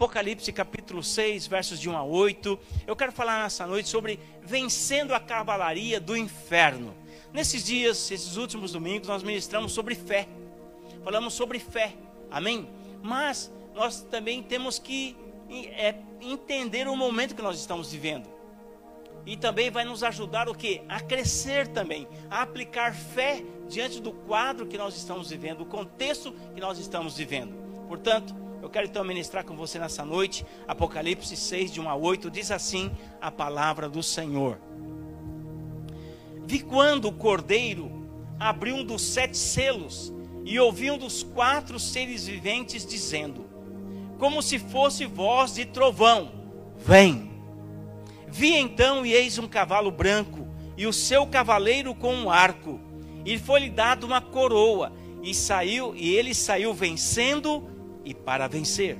Apocalipse capítulo 6, versos de 1 a 8. Eu quero falar nessa noite sobre vencendo a cavalaria do inferno. Nesses dias, esses últimos domingos, nós ministramos sobre fé. Falamos sobre fé. Amém? Mas nós também temos que é, entender o momento que nós estamos vivendo. E também vai nos ajudar o que? A crescer também, a aplicar fé diante do quadro que nós estamos vivendo, o contexto que nós estamos vivendo. Portanto, eu quero então ministrar com você nessa noite, Apocalipse 6, de 1 a 8, diz assim a palavra do Senhor. Vi quando o cordeiro abriu um dos sete selos e ouvi um dos quatro seres viventes dizendo: como se fosse voz de trovão: Vem. Vi então e eis um cavalo branco, e o seu cavaleiro com um arco, e foi-lhe dado uma coroa, e saiu, e ele saiu vencendo e para vencer.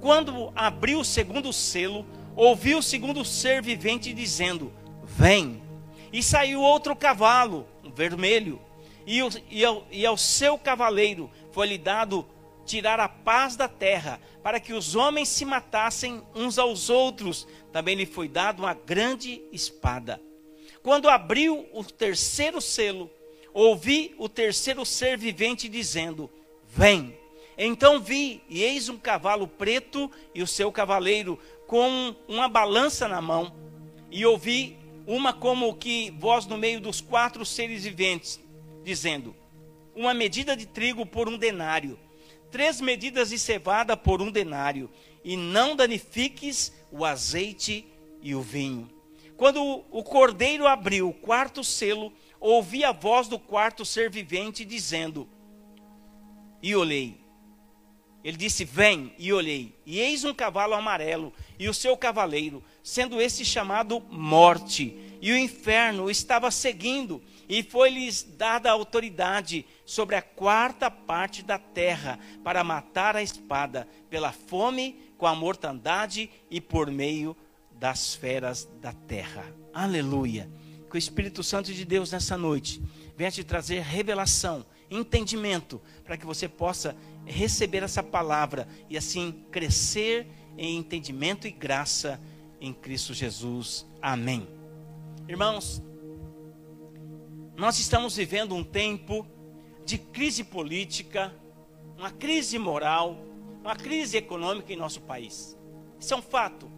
Quando abriu o segundo selo, ouviu o segundo ser vivente dizendo: Vem. E saiu outro cavalo, um vermelho, e, o, e, ao, e ao seu cavaleiro foi-lhe dado tirar a paz da terra, para que os homens se matassem uns aos outros. Também lhe foi dado uma grande espada. Quando abriu o terceiro selo, ouvi o terceiro ser vivente dizendo: Vem. Então vi, e eis um cavalo preto e o seu cavaleiro com uma balança na mão. E ouvi uma como que voz no meio dos quatro seres viventes, dizendo: Uma medida de trigo por um denário três medidas de cevada por um denário, e não danifiques o azeite e o vinho. Quando o cordeiro abriu o quarto selo, ouvi a voz do quarto ser vivente dizendo: E olhei. Ele disse: Vem, e olhei. E eis um cavalo amarelo, e o seu cavaleiro, sendo este chamado Morte, e o inferno estava seguindo, e foi-lhes dada autoridade sobre a quarta parte da terra para matar a espada pela fome, com a mortandade e por meio das feras da terra. Aleluia. Que o Espírito Santo de Deus nessa noite venha te trazer revelação, entendimento, para que você possa receber essa palavra e assim crescer em entendimento e graça em Cristo Jesus. Amém. Irmãos, nós estamos vivendo um tempo de crise política, uma crise moral, uma crise econômica em nosso país. Isso é um fato.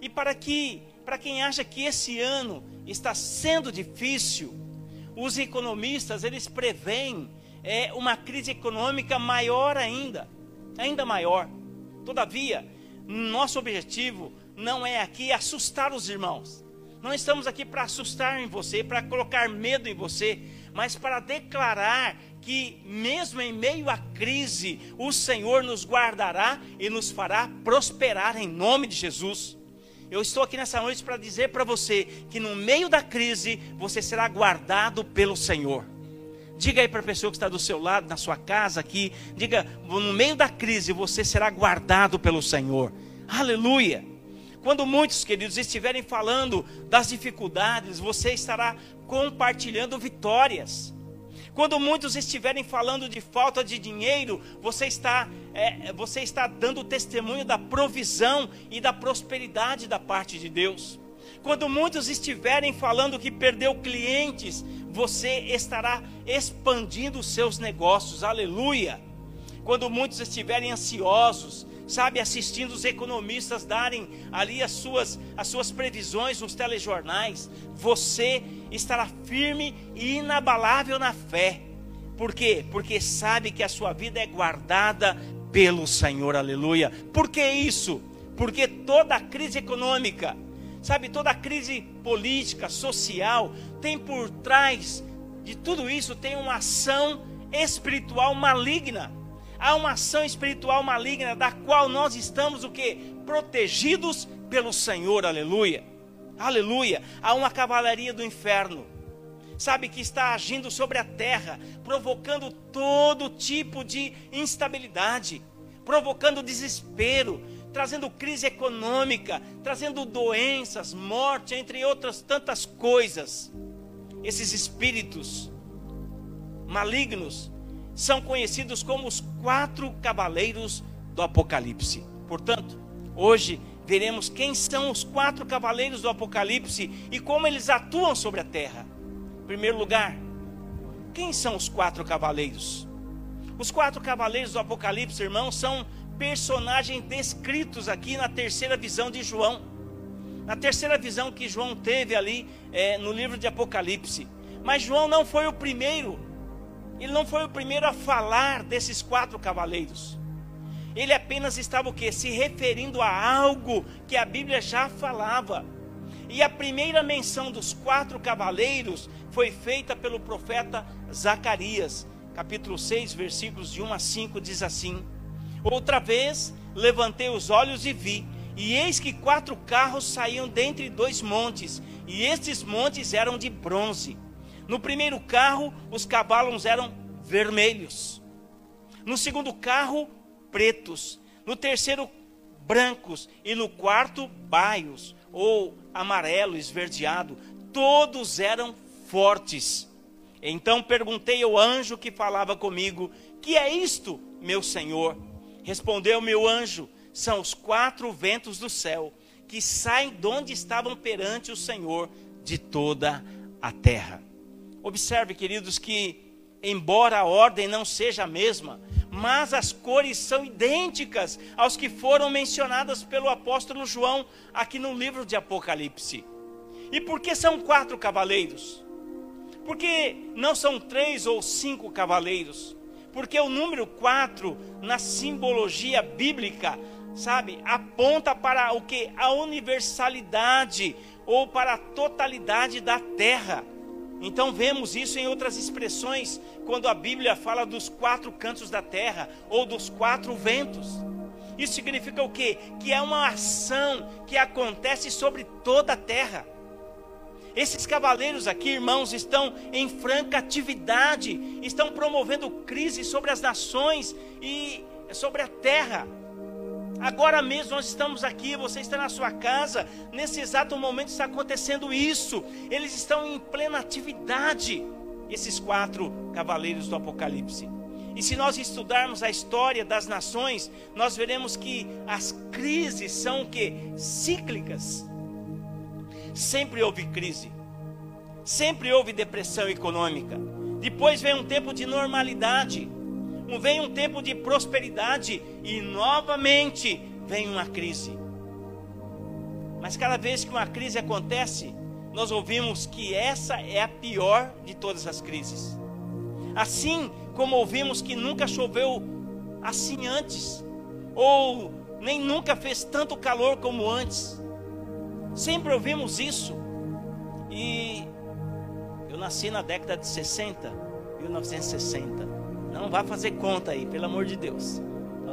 E para que, para quem acha que esse ano está sendo difícil, os economistas eles preveem é, uma crise econômica maior ainda, ainda maior. Todavia, nosso objetivo não é aqui assustar os irmãos. Não estamos aqui para assustar em você, para colocar medo em você, mas para declarar que, mesmo em meio à crise, o Senhor nos guardará e nos fará prosperar em nome de Jesus. Eu estou aqui nessa noite para dizer para você que no meio da crise você será guardado pelo Senhor. Diga aí para a pessoa que está do seu lado, na sua casa aqui, diga, no meio da crise você será guardado pelo Senhor. Aleluia. Quando muitos, queridos, estiverem falando das dificuldades, você estará compartilhando vitórias. Quando muitos estiverem falando de falta de dinheiro, você está, é, você está dando testemunho da provisão e da prosperidade da parte de Deus. Quando muitos estiverem falando que perdeu clientes, você estará expandindo os seus negócios, aleluia. Quando muitos estiverem ansiosos, sabe, assistindo os economistas darem ali as suas, as suas previsões nos telejornais, você estará firme e inabalável na fé. Por quê? Porque sabe que a sua vida é guardada pelo Senhor, aleluia. Por que isso? Porque toda crise econômica, sabe, toda a crise política, social, tem por trás de tudo isso tem uma ação espiritual maligna há uma ação espiritual maligna da qual nós estamos o que? Protegidos pelo Senhor, aleluia. Aleluia. Há uma cavalaria do inferno. Sabe que está agindo sobre a terra, provocando todo tipo de instabilidade, provocando desespero, trazendo crise econômica, trazendo doenças, morte, entre outras tantas coisas. Esses espíritos malignos são conhecidos como os quatro cavaleiros do Apocalipse. Portanto, Hoje veremos quem são os quatro cavaleiros do Apocalipse e como eles atuam sobre a terra. Em primeiro lugar, quem são os quatro cavaleiros? Os quatro cavaleiros do Apocalipse, irmãos, são personagens descritos aqui na terceira visão de João. Na terceira visão que João teve ali é, no livro de Apocalipse. Mas João não foi o primeiro. Ele não foi o primeiro a falar desses quatro cavaleiros. Ele apenas estava o quê? Se referindo a algo que a Bíblia já falava. E a primeira menção dos quatro cavaleiros foi feita pelo profeta Zacarias, capítulo 6, versículos de 1 a 5, diz assim: Outra vez levantei os olhos e vi, e eis que quatro carros saíam dentre dois montes, e estes montes eram de bronze. No primeiro carro, os cavalos eram vermelhos. No segundo carro, pretos. No terceiro, brancos. E no quarto, baios, ou amarelo, esverdeado. Todos eram fortes. Então perguntei ao anjo que falava comigo: Que é isto, meu senhor? Respondeu meu anjo: São os quatro ventos do céu que saem de onde estavam perante o Senhor de toda a terra. Observe, queridos, que embora a ordem não seja a mesma, mas as cores são idênticas aos que foram mencionadas pelo apóstolo João aqui no livro de Apocalipse. E por que são quatro cavaleiros? Porque não são três ou cinco cavaleiros? Porque o número quatro, na simbologia bíblica, sabe, aponta para o que? A universalidade ou para a totalidade da terra. Então vemos isso em outras expressões, quando a Bíblia fala dos quatro cantos da terra ou dos quatro ventos. Isso significa o quê? Que é uma ação que acontece sobre toda a terra. Esses cavaleiros aqui, irmãos, estão em franca atividade, estão promovendo crise sobre as nações e sobre a terra. Agora mesmo nós estamos aqui, você está na sua casa, nesse exato momento está acontecendo isso. Eles estão em plena atividade, esses quatro cavaleiros do Apocalipse. E se nós estudarmos a história das nações, nós veremos que as crises são o que? Cíclicas. Sempre houve crise. Sempre houve depressão econômica. Depois vem um tempo de normalidade vem um tempo de prosperidade e novamente vem uma crise. Mas cada vez que uma crise acontece, nós ouvimos que essa é a pior de todas as crises. Assim como ouvimos que nunca choveu assim antes, ou nem nunca fez tanto calor como antes. Sempre ouvimos isso. E eu nasci na década de 60, 1960. Não vá fazer conta aí, pelo amor de Deus.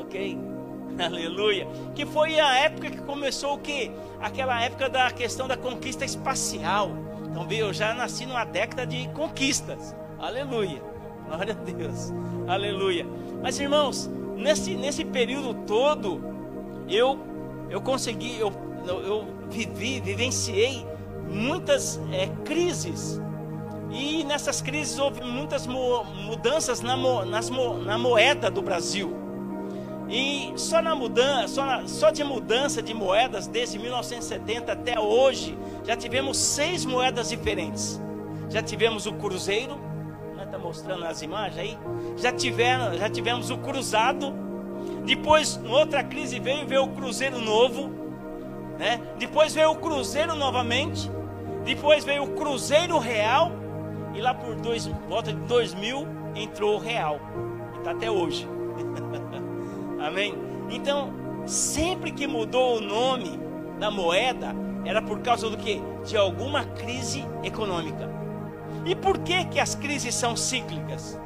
Ok? Aleluia. Que foi a época que começou o quê? Aquela época da questão da conquista espacial. Então, viu, eu já nasci numa década de conquistas. Aleluia. Glória a Deus. Aleluia. Mas, irmãos, nesse, nesse período todo, eu, eu consegui, eu, eu, vivi, vivenciei muitas é, crises e nessas crises houve muitas mudanças na, mo, nas, na moeda do Brasil. E só na mudança, só, na, só de mudança de moedas desde 1970 até hoje, já tivemos seis moedas diferentes. Já tivemos o cruzeiro, está né, mostrando as imagens aí. Já, tiveram, já tivemos o cruzado. Depois, outra crise veio, veio o cruzeiro novo. Né? Depois veio o cruzeiro novamente. Depois veio o cruzeiro real e lá por dois, volta de 2000 entrou o real. E está até hoje. Amém? Então, sempre que mudou o nome da moeda, era por causa do que? De alguma crise econômica. E por que, que as crises são cíclicas?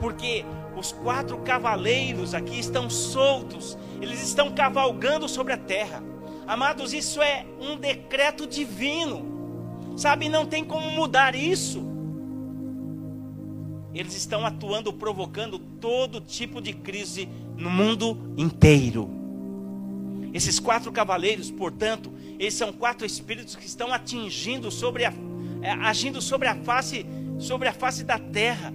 Porque os quatro cavaleiros aqui estão soltos, eles estão cavalgando sobre a terra. Amados, isso é um decreto divino. Sabe, não tem como mudar isso. Eles estão atuando, provocando todo tipo de crise no mundo inteiro. Esses quatro cavaleiros, portanto, eles são quatro espíritos que estão atingindo sobre a, é, agindo sobre a face, sobre a face da terra.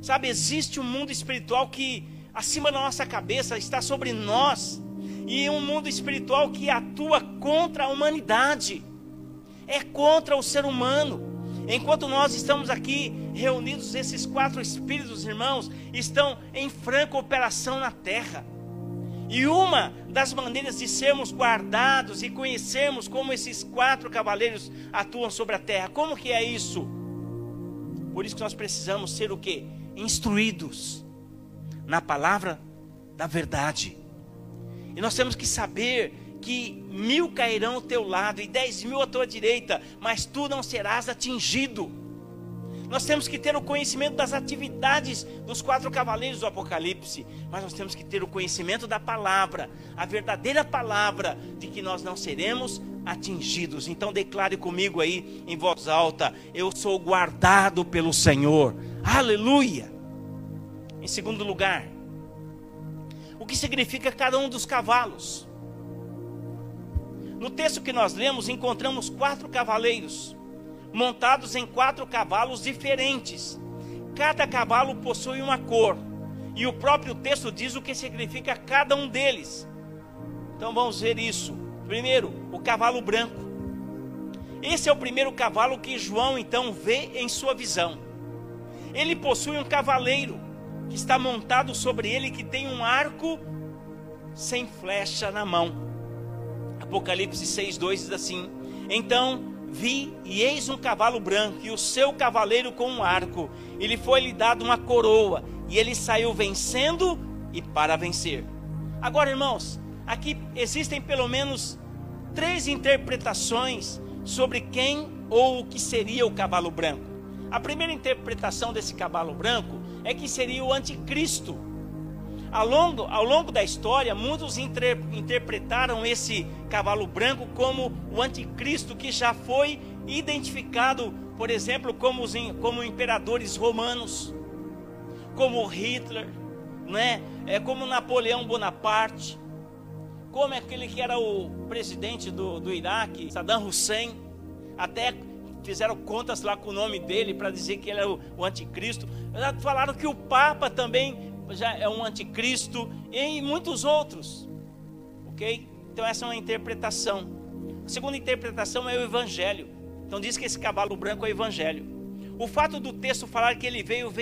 Sabe, existe um mundo espiritual que acima da nossa cabeça está sobre nós. E um mundo espiritual que atua contra a humanidade, é contra o ser humano. Enquanto nós estamos aqui reunidos, esses quatro espíritos, irmãos, estão em franca operação na terra. E uma das maneiras de sermos guardados e conhecermos como esses quatro cavaleiros atuam sobre a terra, como que é isso? Por isso que nós precisamos ser o que? Instruídos na palavra da verdade. E nós temos que saber que mil cairão ao teu lado e dez mil à tua direita, mas tu não serás atingido. Nós temos que ter o conhecimento das atividades dos quatro cavaleiros do Apocalipse, mas nós temos que ter o conhecimento da palavra, a verdadeira palavra de que nós não seremos atingidos. Então declare comigo aí em voz alta: Eu sou guardado pelo Senhor. Aleluia! Em segundo lugar, o que significa cada um dos cavalos? No texto que nós lemos, encontramos quatro cavaleiros, montados em quatro cavalos diferentes. Cada cavalo possui uma cor, e o próprio texto diz o que significa cada um deles. Então vamos ver isso. Primeiro, o cavalo branco. Esse é o primeiro cavalo que João então vê em sua visão. Ele possui um cavaleiro que está montado sobre ele, que tem um arco sem flecha na mão. Apocalipse 6:2 diz assim: Então vi e eis um cavalo branco e o seu cavaleiro com um arco. E lhe foi lhe dado uma coroa e ele saiu vencendo e para vencer. Agora, irmãos, aqui existem pelo menos três interpretações sobre quem ou o que seria o cavalo branco. A primeira interpretação desse cavalo branco é que seria o anticristo ao longo, ao longo da história, muitos inter, interpretaram esse cavalo branco como o anticristo que já foi identificado, por exemplo, como, os, como imperadores romanos, como Hitler, né? é, como Napoleão Bonaparte, como aquele que era o presidente do, do Iraque, Saddam Hussein, até fizeram contas lá com o nome dele para dizer que ele era o, o anticristo. Já falaram que o Papa também já é um anticristo e muitos outros. Ok? Então essa é uma interpretação. A segunda interpretação é o evangelho. Então diz que esse cavalo branco é o evangelho. O fato do texto falar que ele veio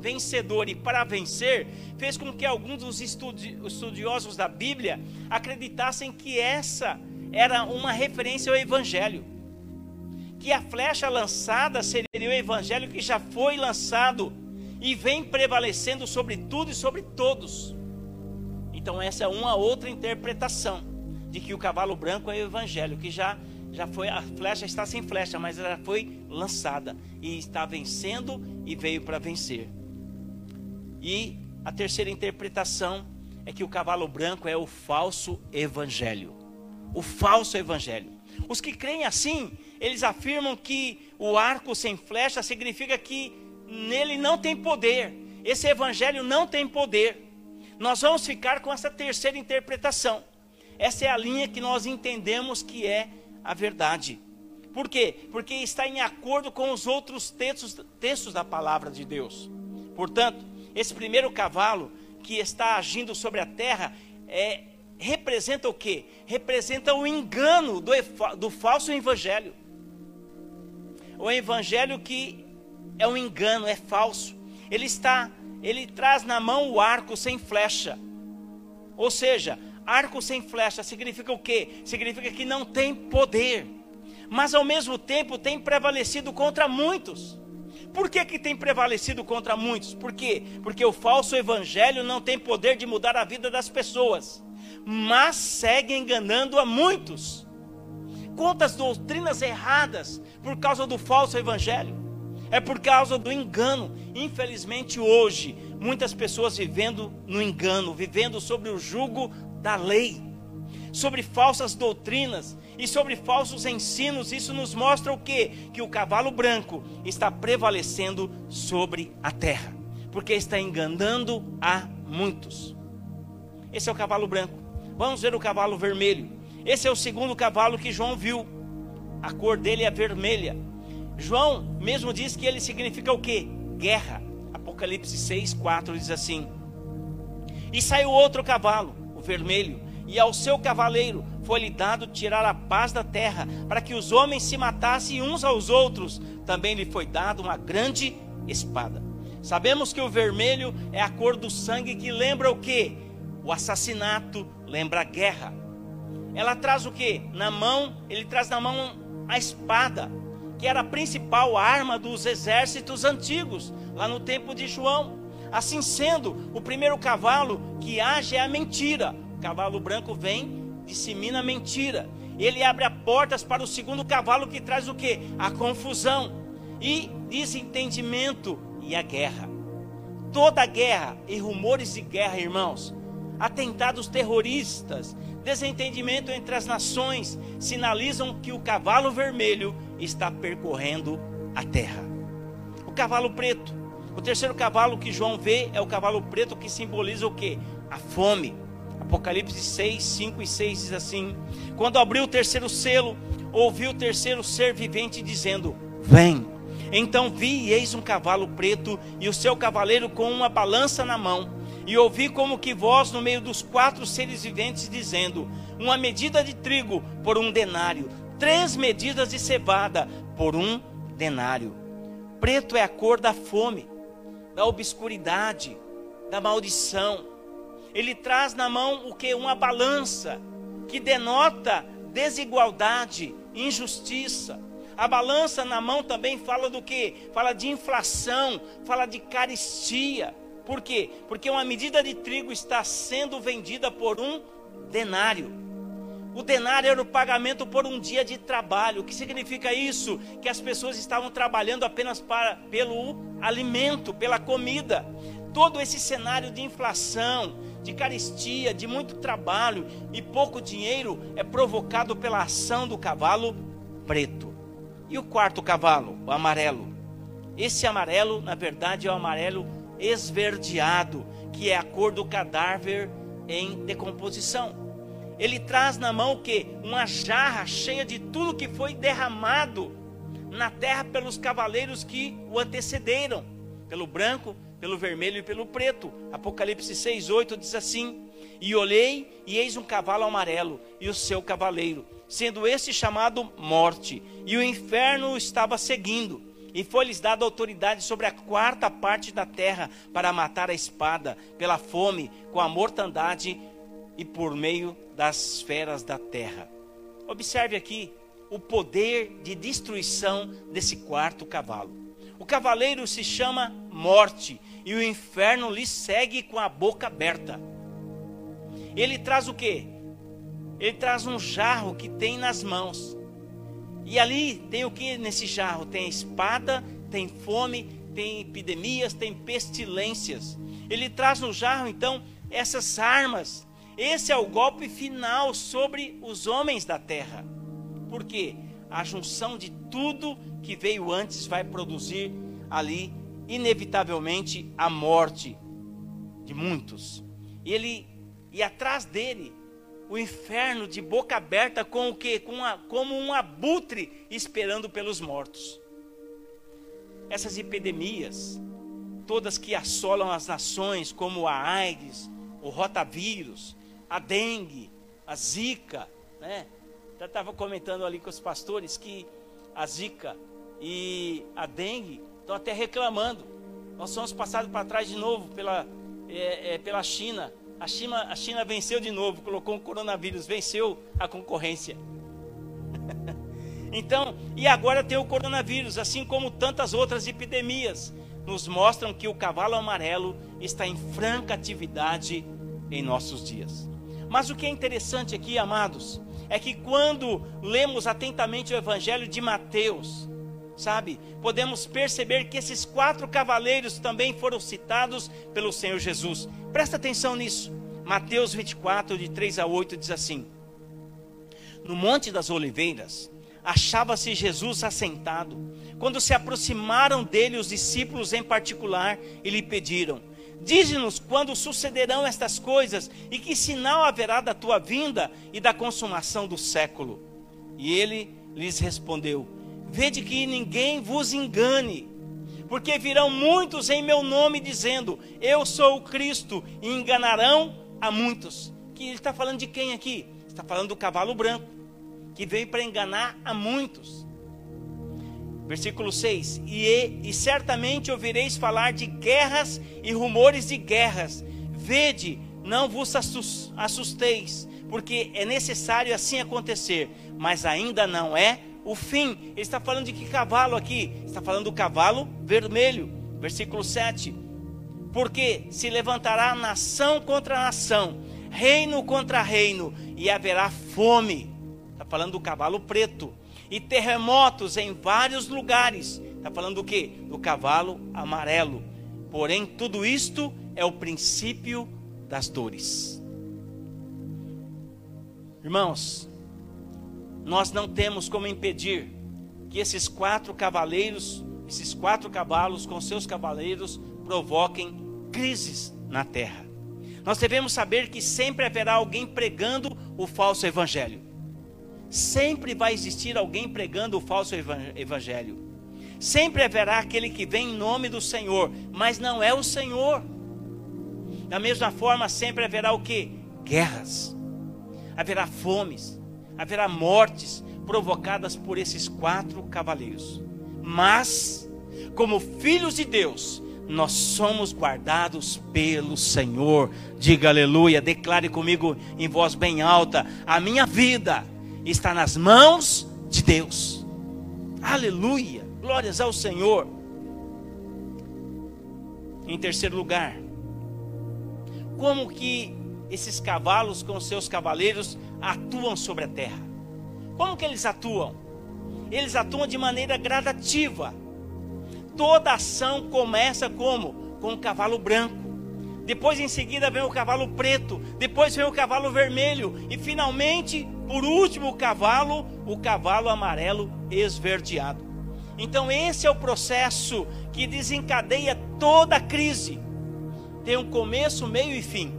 vencedor e para vencer fez com que alguns dos estudiosos da Bíblia acreditassem que essa era uma referência ao evangelho. Que a flecha lançada seria o evangelho que já foi lançado e vem prevalecendo sobre tudo e sobre todos. Então essa é uma outra interpretação de que o cavalo branco é o evangelho, que já já foi a flecha está sem flecha, mas ela foi lançada e está vencendo e veio para vencer. E a terceira interpretação é que o cavalo branco é o falso evangelho. O falso evangelho. Os que creem assim, eles afirmam que o arco sem flecha significa que nele não tem poder. Esse evangelho não tem poder. Nós vamos ficar com essa terceira interpretação. Essa é a linha que nós entendemos que é a verdade. Por quê? Porque está em acordo com os outros textos, textos da palavra de Deus. Portanto, esse primeiro cavalo que está agindo sobre a terra é, representa o quê? Representa o engano do, do falso evangelho. O evangelho que é um engano, é falso. Ele está, ele traz na mão o arco sem flecha. Ou seja, arco sem flecha significa o quê? Significa que não tem poder, mas ao mesmo tempo tem prevalecido contra muitos. Por que, que tem prevalecido contra muitos? Por quê? Porque o falso evangelho não tem poder de mudar a vida das pessoas, mas segue enganando a muitos. Quantas doutrinas erradas por causa do falso evangelho? é por causa do engano. Infelizmente, hoje, muitas pessoas vivendo no engano, vivendo sobre o jugo da lei, sobre falsas doutrinas e sobre falsos ensinos. Isso nos mostra o que? Que o cavalo branco está prevalecendo sobre a terra, porque está enganando a muitos. Esse é o cavalo branco. Vamos ver o cavalo vermelho. Esse é o segundo cavalo que João viu. A cor dele é vermelha. João mesmo diz que ele significa o que? Guerra. Apocalipse 6, 4 diz assim: E saiu outro cavalo, o vermelho, e ao seu cavaleiro foi-lhe dado tirar a paz da terra, para que os homens se matassem uns aos outros. Também lhe foi dado uma grande espada. Sabemos que o vermelho é a cor do sangue que lembra o que? O assassinato, lembra a guerra. Ela traz o que? Na mão, ele traz na mão a espada, que era a principal arma dos exércitos antigos, lá no tempo de João. Assim sendo, o primeiro cavalo que age é a mentira. O cavalo branco vem, dissemina a mentira. Ele abre as portas para o segundo cavalo que traz o que? A confusão e desentendimento e a guerra. Toda guerra e rumores de guerra, irmãos, atentados terroristas, desentendimento entre as nações sinalizam que o cavalo vermelho está percorrendo a terra. O cavalo preto. O terceiro cavalo que João vê é o cavalo preto que simboliza o que? A fome. Apocalipse 6, 5 e 6 diz assim: Quando abriu o terceiro selo, ouvi o terceiro ser vivente dizendo: Vem. Então vi eis um cavalo preto e o seu cavaleiro com uma balança na mão. E ouvi como que voz no meio dos quatro seres viventes dizendo: Uma medida de trigo por um denário, três medidas de cevada por um denário. Preto é a cor da fome, da obscuridade, da maldição. Ele traz na mão o que? Uma balança que denota desigualdade, injustiça. A balança na mão também fala do que? Fala de inflação, fala de caristia. Por quê? Porque uma medida de trigo está sendo vendida por um denário. O denário era o pagamento por um dia de trabalho. O que significa isso? Que as pessoas estavam trabalhando apenas para, pelo alimento, pela comida. Todo esse cenário de inflação, de caristia, de muito trabalho e pouco dinheiro é provocado pela ação do cavalo preto. E o quarto cavalo, o amarelo. Esse amarelo, na verdade, é o amarelo esverdeado, que é a cor do cadáver em decomposição. Ele traz na mão o que? Uma jarra cheia de tudo que foi derramado na terra pelos cavaleiros que o antecederam, pelo branco, pelo vermelho e pelo preto. Apocalipse 6, 8 diz assim: E olhei, e eis um cavalo amarelo, e o seu cavaleiro sendo este chamado morte, e o inferno o estava seguindo. E foi-lhes dada autoridade sobre a quarta parte da terra para matar a espada, pela fome, com a mortandade e por meio das feras da terra. Observe aqui o poder de destruição desse quarto cavalo. O cavaleiro se chama Morte e o inferno lhe segue com a boca aberta. Ele traz o que? ele traz um jarro que tem nas mãos. E ali tem o que nesse jarro? Tem espada, tem fome, tem epidemias, tem pestilências. Ele traz no jarro então essas armas. Esse é o golpe final sobre os homens da terra. Por quê? A junção de tudo que veio antes vai produzir ali inevitavelmente a morte de muitos. E ele e atrás dele o inferno de boca aberta com o que? Com a, como um abutre esperando pelos mortos. Essas epidemias, todas que assolam as nações, como a AIDS, o rotavírus, a dengue, a zika, né? Já estava comentando ali com os pastores que a zika e a dengue estão até reclamando. Nós somos passados para trás de novo pela, é, é, pela China a China, a China venceu de novo, colocou o coronavírus, venceu a concorrência. então, e agora tem o coronavírus, assim como tantas outras epidemias, nos mostram que o cavalo amarelo está em franca atividade em nossos dias. Mas o que é interessante aqui, amados, é que quando lemos atentamente o Evangelho de Mateus, sabe, podemos perceber que esses quatro cavaleiros também foram citados pelo Senhor Jesus. Presta atenção nisso. Mateus 24, de 3 a 8, diz assim: No Monte das Oliveiras, achava-se Jesus assentado. Quando se aproximaram dele os discípulos em particular e lhe pediram: Dize-nos quando sucederão estas coisas e que sinal haverá da tua vinda e da consumação do século. E ele lhes respondeu: Vede que ninguém vos engane porque virão muitos em meu nome dizendo: Eu sou o Cristo, e enganarão a muitos. que ele está falando de quem aqui? Está falando do cavalo branco, que veio para enganar a muitos. Versículo 6: e, e certamente ouvireis falar de guerras e rumores de guerras. Vede, não vos assusteis, porque é necessário assim acontecer, mas ainda não é o fim. Ele está falando de que cavalo aqui? Está falando do cavalo vermelho. Versículo 7. Porque se levantará nação contra nação, reino contra reino, e haverá fome. Está falando do cavalo preto. E terremotos em vários lugares. Está falando do que? Do cavalo amarelo. Porém, tudo isto é o princípio das dores. Irmãos, nós não temos como impedir que esses quatro cavaleiros, esses quatro cavalos com seus cavaleiros provoquem crises na terra. Nós devemos saber que sempre haverá alguém pregando o falso evangelho. Sempre vai existir alguém pregando o falso evangelho. Sempre haverá aquele que vem em nome do Senhor, mas não é o Senhor. Da mesma forma, sempre haverá o que? Guerras haverá fomes, haverá mortes provocadas por esses quatro cavaleiros. Mas, como filhos de Deus, nós somos guardados pelo Senhor. Diga aleluia, declare comigo em voz bem alta: a minha vida está nas mãos de Deus. Aleluia, glórias ao Senhor. Em terceiro lugar, como que esses cavalos com seus cavaleiros atuam sobre a terra. Como que eles atuam? Eles atuam de maneira gradativa. Toda ação começa como? Com o cavalo branco. Depois em seguida vem o cavalo preto, depois vem o cavalo vermelho e finalmente, por último, o cavalo, o cavalo amarelo esverdeado. Então esse é o processo que desencadeia toda a crise. Tem um começo, meio e fim.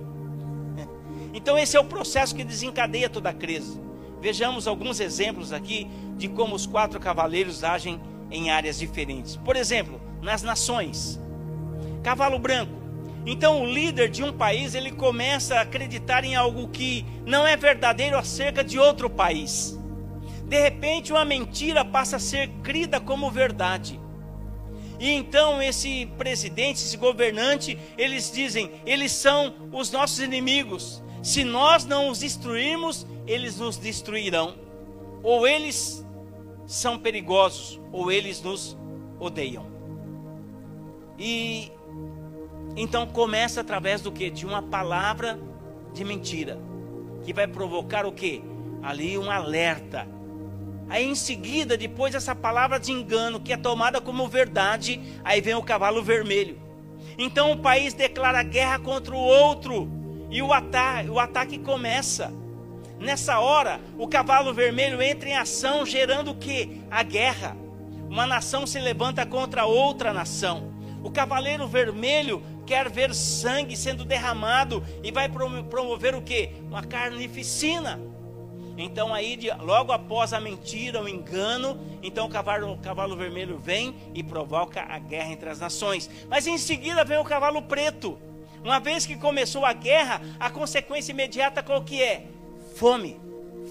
Então, esse é o processo que desencadeia toda a crise. Vejamos alguns exemplos aqui de como os quatro cavaleiros agem em áreas diferentes. Por exemplo, nas nações. Cavalo branco. Então, o líder de um país ele começa a acreditar em algo que não é verdadeiro acerca de outro país. De repente, uma mentira passa a ser crida como verdade. E então esse presidente, esse governante, eles dizem, eles são os nossos inimigos. Se nós não os destruirmos, eles nos destruirão. Ou eles são perigosos, ou eles nos odeiam. E então começa através do que? De uma palavra de mentira, que vai provocar o que? Ali um alerta. Aí em seguida, depois dessa palavra de engano que é tomada como verdade, aí vem o cavalo vermelho. Então o país declara guerra contra o outro e o ataque, o ataque começa. Nessa hora, o cavalo vermelho entra em ação, gerando o que? A guerra. Uma nação se levanta contra outra nação. O cavaleiro vermelho quer ver sangue sendo derramado e vai promover o que? Uma carnificina. Então aí, logo após a mentira, o engano, então o cavalo, o cavalo vermelho vem e provoca a guerra entre as nações. Mas em seguida vem o cavalo preto. Uma vez que começou a guerra, a consequência imediata qual que é? Fome.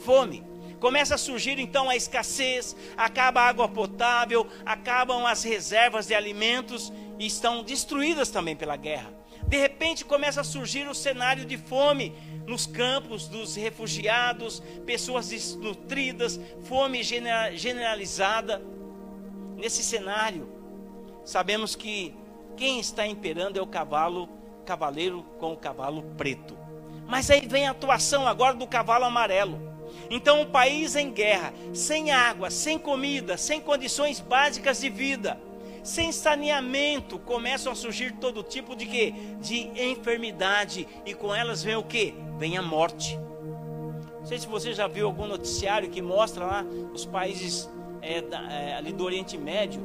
Fome. Começa a surgir então a escassez, acaba a água potável, acabam as reservas de alimentos e estão destruídas também pela guerra. De repente começa a surgir o cenário de fome nos campos dos refugiados, pessoas desnutridas, fome generalizada. Nesse cenário, sabemos que quem está imperando é o cavalo cavaleiro com o cavalo preto. Mas aí vem a atuação agora do cavalo amarelo. Então, um país em guerra, sem água, sem comida, sem condições básicas de vida, sem saneamento, começam a surgir todo tipo de quê? De enfermidade e com elas vem o que? Vem a morte. Não sei se você já viu algum noticiário que mostra lá os países é, da, é, ali do Oriente Médio,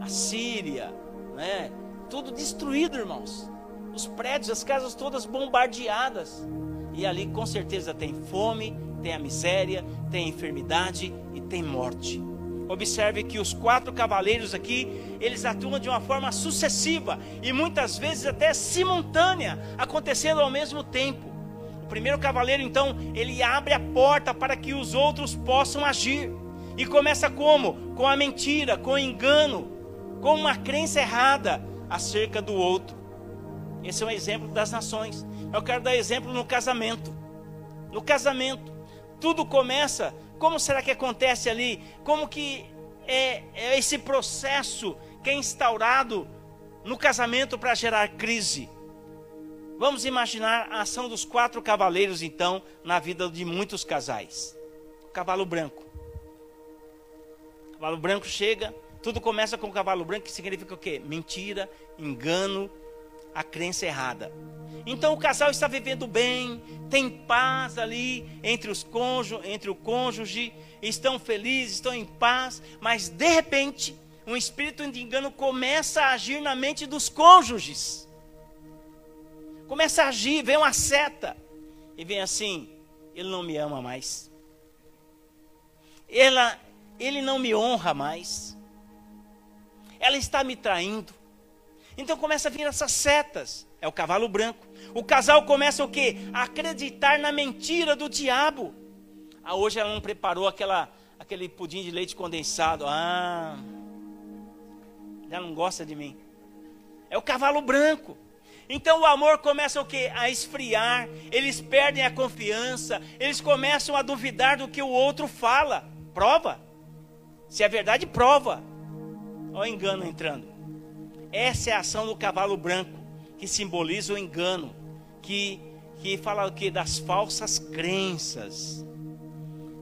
a Síria, né? Tudo destruído, irmãos os prédios, as casas todas bombardeadas. E ali com certeza tem fome, tem a miséria, tem a enfermidade e tem morte. Observe que os quatro cavaleiros aqui, eles atuam de uma forma sucessiva e muitas vezes até simultânea, acontecendo ao mesmo tempo. O primeiro cavaleiro, então, ele abre a porta para que os outros possam agir. E começa como? Com a mentira, com o engano, com uma crença errada acerca do outro. Esse é um exemplo das nações. Eu quero dar exemplo no casamento. No casamento, tudo começa. Como será que acontece ali? Como que é, é esse processo que é instaurado no casamento para gerar crise? Vamos imaginar a ação dos quatro cavaleiros, então, na vida de muitos casais. O cavalo branco. O cavalo branco chega, tudo começa com o cavalo branco, que significa o quê? Mentira, engano, a crença errada. Então o casal está vivendo bem, tem paz ali entre os cônjuges, entre o cônjuge, estão felizes, estão em paz, mas de repente, um espírito de engano começa a agir na mente dos cônjuges. Começa a agir, vem uma seta e vem assim: ele não me ama mais. Ela, ele não me honra mais. Ela está me traindo. Então começa a vir essas setas. É o cavalo branco. O casal começa o quê? A acreditar na mentira do diabo. Ah, hoje ela não preparou aquela, aquele pudim de leite condensado. Ah, ela não gosta de mim. É o cavalo branco. Então o amor começa o quê? A esfriar, eles perdem a confiança, eles começam a duvidar do que o outro fala. Prova. Se é verdade, prova. Olha o engano entrando. Essa é a ação do cavalo branco, que simboliza o engano, que, que fala o que? Das falsas crenças.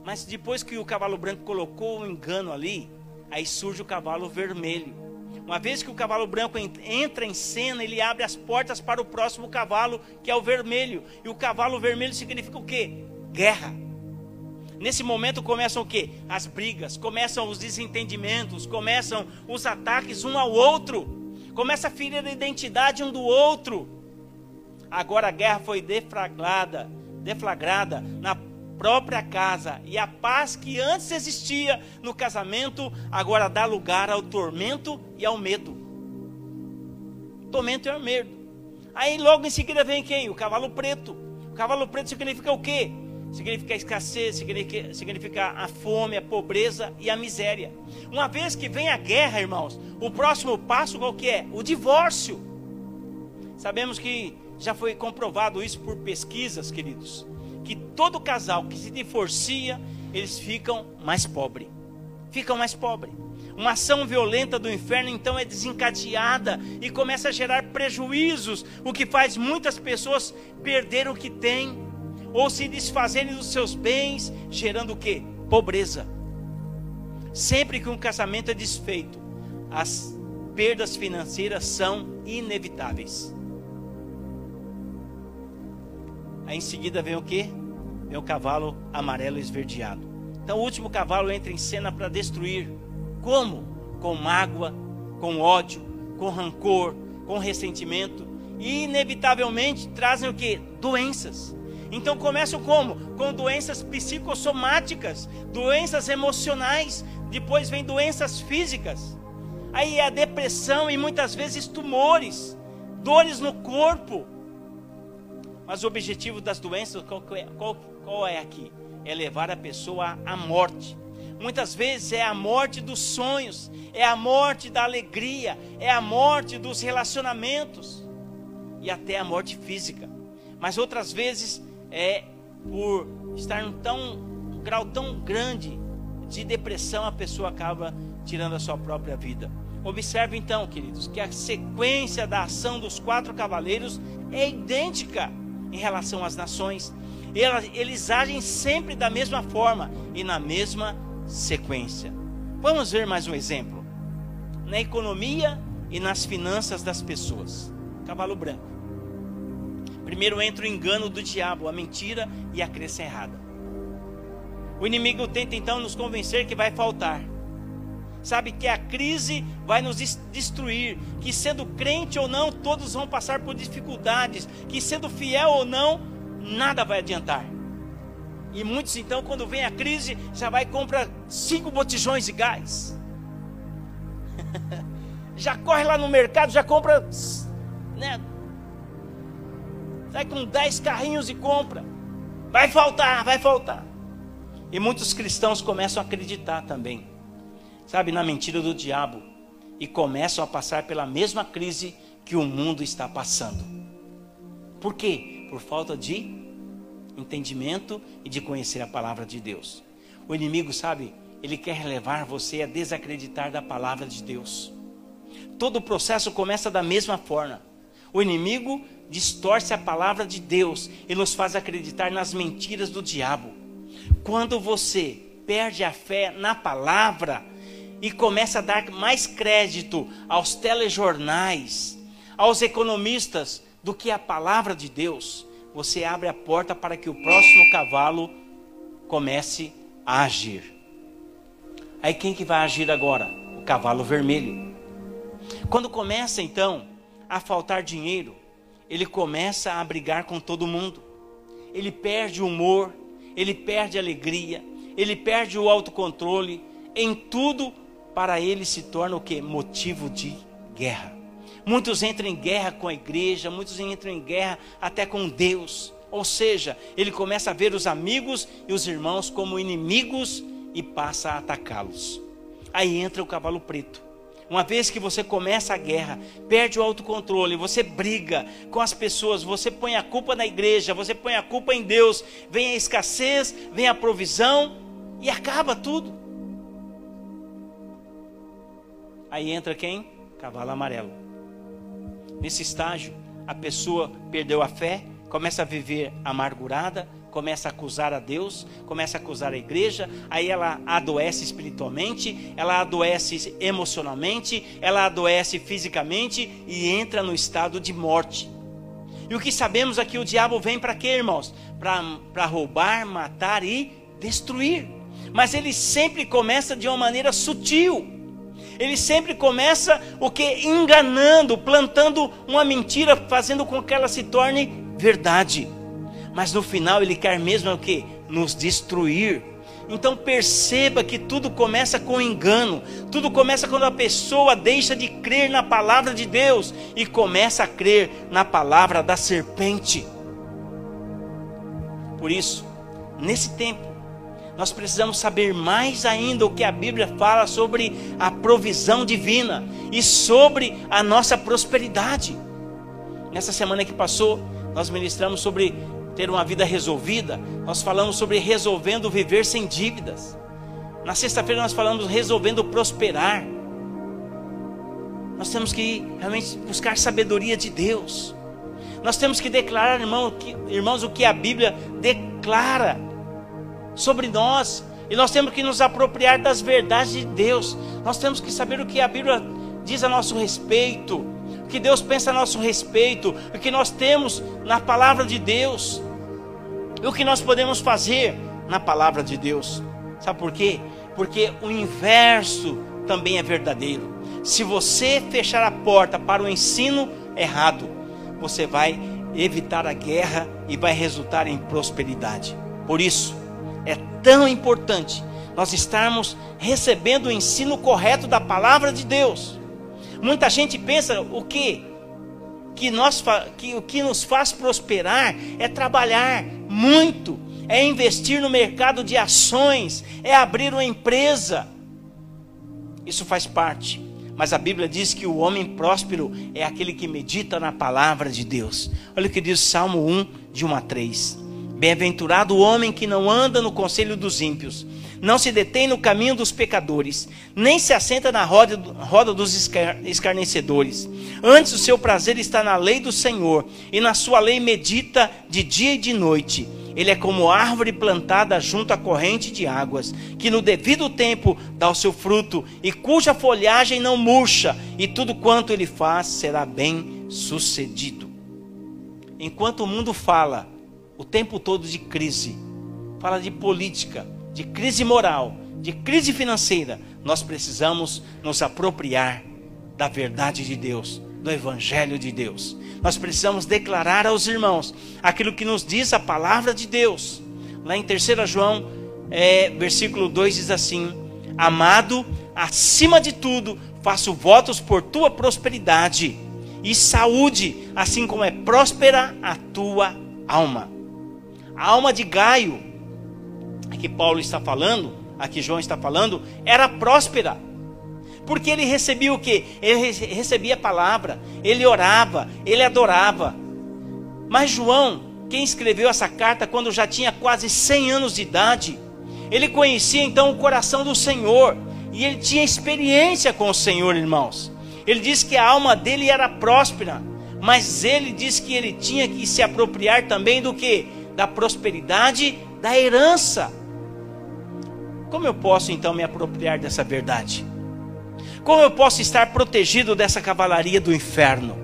Mas depois que o cavalo branco colocou o engano ali, aí surge o cavalo vermelho uma vez que o cavalo branco entra em cena, ele abre as portas para o próximo cavalo, que é o vermelho. E o cavalo vermelho significa o quê? Guerra. Nesse momento começam o quê? As brigas, começam os desentendimentos, começam os ataques um ao outro. Começa a ferir a identidade um do outro. Agora a guerra foi deflagrada, deflagrada na própria casa e a paz que antes existia no casamento agora dá lugar ao tormento e ao medo. Tormento e ao medo. Aí logo em seguida vem quem? O cavalo preto. O cavalo preto significa o quê? Significa a escassez, significa, significa a fome, a pobreza e a miséria. Uma vez que vem a guerra, irmãos, o próximo passo qual que é? O divórcio. Sabemos que já foi comprovado isso por pesquisas, queridos que todo casal que se divorcia, eles ficam mais pobres. Ficam mais pobres. Uma ação violenta do inferno então é desencadeada e começa a gerar prejuízos, o que faz muitas pessoas perder o que têm ou se desfazerem dos seus bens, gerando o que? Pobreza. Sempre que um casamento é desfeito, as perdas financeiras são inevitáveis. Aí em seguida vem o que? Vem o cavalo amarelo esverdeado. Então o último cavalo entra em cena para destruir. Como? Com mágoa, com ódio, com rancor, com ressentimento. E inevitavelmente trazem o que? Doenças. Então começam como? Com doenças psicossomáticas, doenças emocionais, depois vem doenças físicas. Aí é a depressão e muitas vezes tumores, dores no corpo, mas o objetivo das doenças, qual é, qual, qual é aqui? É levar a pessoa à morte. Muitas vezes é a morte dos sonhos, é a morte da alegria, é a morte dos relacionamentos e até a morte física. Mas outras vezes é por estar em tão, um grau tão grande de depressão, a pessoa acaba tirando a sua própria vida. Observe então, queridos, que a sequência da ação dos quatro cavaleiros é idêntica em relação às nações. Eles agem sempre da mesma forma e na mesma sequência. Vamos ver mais um exemplo. Na economia e nas finanças das pessoas. Cavalo branco. Primeiro entra o engano do diabo, a mentira e a crença errada. O inimigo tenta então nos convencer que vai faltar sabe que a crise vai nos destruir, que sendo crente ou não, todos vão passar por dificuldades, que sendo fiel ou não, nada vai adiantar. E muitos então, quando vem a crise, já vai comprar cinco botijões de gás. já corre lá no mercado, já compra, né? Sai com dez carrinhos e compra. Vai faltar, vai faltar. E muitos cristãos começam a acreditar também, sabe, na mentira do diabo e começam a passar pela mesma crise que o mundo está passando. Por quê? Por falta de entendimento e de conhecer a palavra de Deus. O inimigo, sabe, ele quer levar você a desacreditar da palavra de Deus. Todo o processo começa da mesma forma. O inimigo distorce a palavra de Deus e nos faz acreditar nas mentiras do diabo. Quando você perde a fé na palavra e começa a dar mais crédito aos telejornais, aos economistas, do que a palavra de Deus, você abre a porta para que o próximo cavalo comece a agir. Aí quem que vai agir agora? O cavalo vermelho. Quando começa então a faltar dinheiro, ele começa a brigar com todo mundo. Ele perde o humor, ele perde a alegria, ele perde o autocontrole. Em tudo, para ele se torna o que? Motivo de guerra. Muitos entram em guerra com a igreja, muitos entram em guerra até com Deus. Ou seja, ele começa a ver os amigos e os irmãos como inimigos e passa a atacá-los. Aí entra o cavalo preto. Uma vez que você começa a guerra, perde o autocontrole, você briga com as pessoas, você põe a culpa na igreja, você põe a culpa em Deus, vem a escassez, vem a provisão e acaba tudo. Aí entra quem? Cavalo amarelo. Nesse estágio, a pessoa perdeu a fé, começa a viver amargurada, começa a acusar a Deus, começa a acusar a igreja, aí ela adoece espiritualmente, ela adoece emocionalmente, ela adoece fisicamente e entra no estado de morte. E o que sabemos é que o diabo vem para quê, irmãos? Para roubar, matar e destruir. Mas ele sempre começa de uma maneira sutil. Ele sempre começa o que? Enganando, plantando uma mentira, fazendo com que ela se torne verdade mas no final ele quer mesmo o que? Nos destruir. Então perceba que tudo começa com engano, tudo começa quando a pessoa deixa de crer na palavra de Deus e começa a crer na palavra da serpente. Por isso, nesse tempo, nós precisamos saber mais ainda o que a Bíblia fala sobre a provisão divina e sobre a nossa prosperidade. Nessa semana que passou, nós ministramos sobre ter uma vida resolvida, nós falamos sobre resolvendo viver sem dívidas. Na sexta-feira nós falamos resolvendo prosperar. Nós temos que realmente buscar sabedoria de Deus. Nós temos que declarar, irmão, que, irmãos, o que a Bíblia declara sobre nós. E nós temos que nos apropriar das verdades de Deus. Nós temos que saber o que a Bíblia diz a nosso respeito o que Deus pensa a nosso respeito, o que nós temos na palavra de Deus, e o que nós podemos fazer na palavra de Deus. Sabe por quê? Porque o inverso também é verdadeiro. Se você fechar a porta para o ensino errado, você vai evitar a guerra e vai resultar em prosperidade. Por isso, é tão importante nós estarmos recebendo o ensino correto da palavra de Deus. Muita gente pensa o que que nós que o que nos faz prosperar é trabalhar muito, é investir no mercado de ações, é abrir uma empresa. Isso faz parte. Mas a Bíblia diz que o homem próspero é aquele que medita na palavra de Deus. Olha o que diz Salmo 1, de 1 a 3. Bem-aventurado o homem que não anda no conselho dos ímpios, não se detém no caminho dos pecadores, nem se assenta na roda, roda dos escarnecedores. Antes o seu prazer está na lei do Senhor, e na sua lei medita de dia e de noite. Ele é como árvore plantada junto à corrente de águas, que no devido tempo dá o seu fruto, e cuja folhagem não murcha, e tudo quanto ele faz será bem sucedido. Enquanto o mundo fala o tempo todo de crise, fala de política, de crise moral, de crise financeira, nós precisamos nos apropriar da verdade de Deus, do Evangelho de Deus. Nós precisamos declarar aos irmãos aquilo que nos diz a palavra de Deus. Lá em 3 João, é, versículo 2 diz assim: Amado, acima de tudo, faço votos por tua prosperidade e saúde, assim como é próspera a tua alma. A alma de Gaio, que Paulo está falando, aqui João está falando, era próspera. Porque ele recebia o que? Ele recebia a palavra, ele orava, ele adorava. Mas João, quem escreveu essa carta quando já tinha quase 100 anos de idade, ele conhecia então o coração do Senhor e ele tinha experiência com o Senhor, irmãos. Ele disse que a alma dele era próspera, mas ele disse que ele tinha que se apropriar também do que? Da prosperidade, da herança. Como eu posso então me apropriar dessa verdade? Como eu posso estar protegido dessa cavalaria do inferno?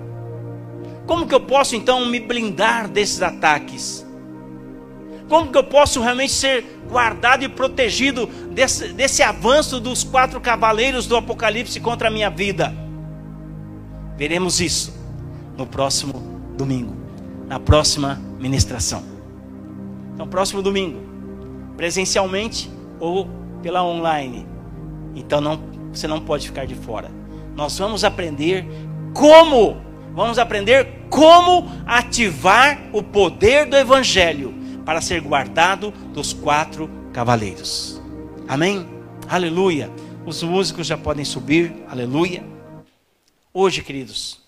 Como que eu posso então me blindar desses ataques? Como que eu posso realmente ser guardado e protegido desse, desse avanço dos quatro cavaleiros do Apocalipse contra a minha vida? Veremos isso no próximo domingo, na próxima ministração. Então, próximo domingo, presencialmente ou pela online. Então, não você não pode ficar de fora. Nós vamos aprender como, vamos aprender como ativar o poder do evangelho para ser guardado dos quatro cavaleiros. Amém? Aleluia. Os músicos já podem subir. Aleluia. Hoje, queridos,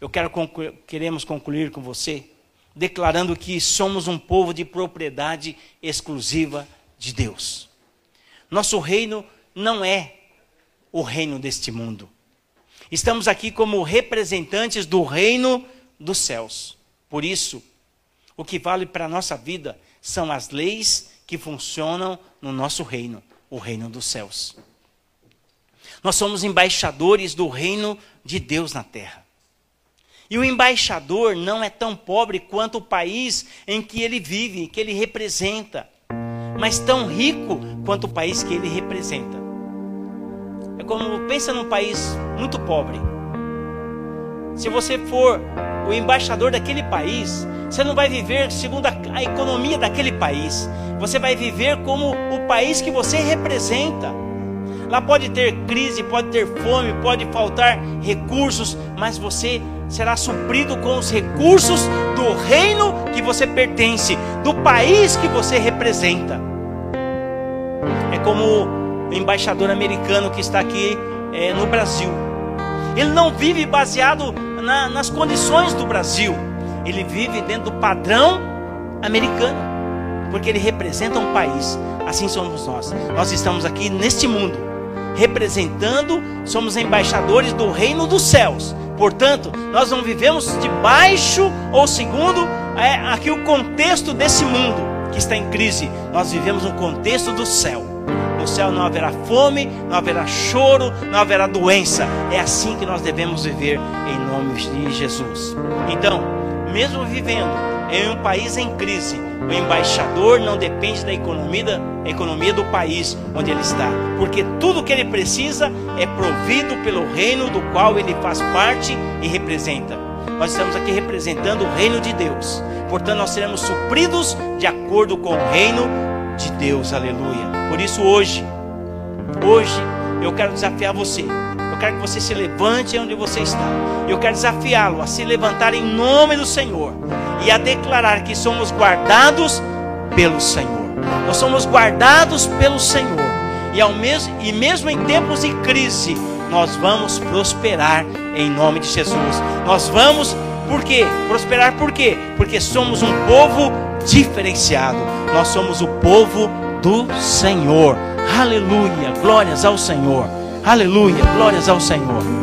eu quero conclu queremos concluir com você declarando que somos um povo de propriedade exclusiva de Deus. Nosso reino não é o reino deste mundo. Estamos aqui como representantes do reino dos céus. Por isso, o que vale para a nossa vida são as leis que funcionam no nosso reino, o reino dos céus. Nós somos embaixadores do reino de Deus na terra. E o embaixador não é tão pobre quanto o país em que ele vive, que ele representa, mas tão rico quanto o país que ele representa. É como pensa num país muito pobre. Se você for o embaixador daquele país, você não vai viver segundo a, economia daquele país. Você vai viver como o país que você representa. Lá pode ter crise, pode ter fome, pode faltar recursos, mas você será suprido com os recursos do reino que você pertence, do país que você representa. É como o embaixador americano que está aqui é, no Brasil. Ele não vive baseado na, nas condições do Brasil, ele vive dentro do padrão americano, porque ele representa um país. Assim somos nós. Nós estamos aqui neste mundo, representando, somos embaixadores do reino dos céus. Portanto, nós não vivemos debaixo ou segundo é, aqui o contexto desse mundo que está em crise. Nós vivemos no contexto do céu no céu não haverá fome, não haverá choro, não haverá doença. É assim que nós devemos viver em nome de Jesus. Então, mesmo vivendo em um país em crise, o embaixador não depende da economia, economia do país onde ele está, porque tudo que ele precisa é provido pelo reino do qual ele faz parte e representa. Nós estamos aqui representando o reino de Deus. Portanto, nós seremos supridos de acordo com o reino de Deus. Aleluia. Por isso hoje, hoje eu quero desafiar você. Eu quero que você se levante onde você está. Eu quero desafiá-lo a se levantar em nome do Senhor e a declarar que somos guardados pelo Senhor. Nós somos guardados pelo Senhor. E, ao mesmo, e mesmo em tempos de crise, nós vamos prosperar em nome de Jesus. Nós vamos, por quê? Prosperar por quê? Porque somos um povo diferenciado. Nós somos o povo do Senhor. Aleluia, glórias ao Senhor. Aleluia, glórias ao Senhor.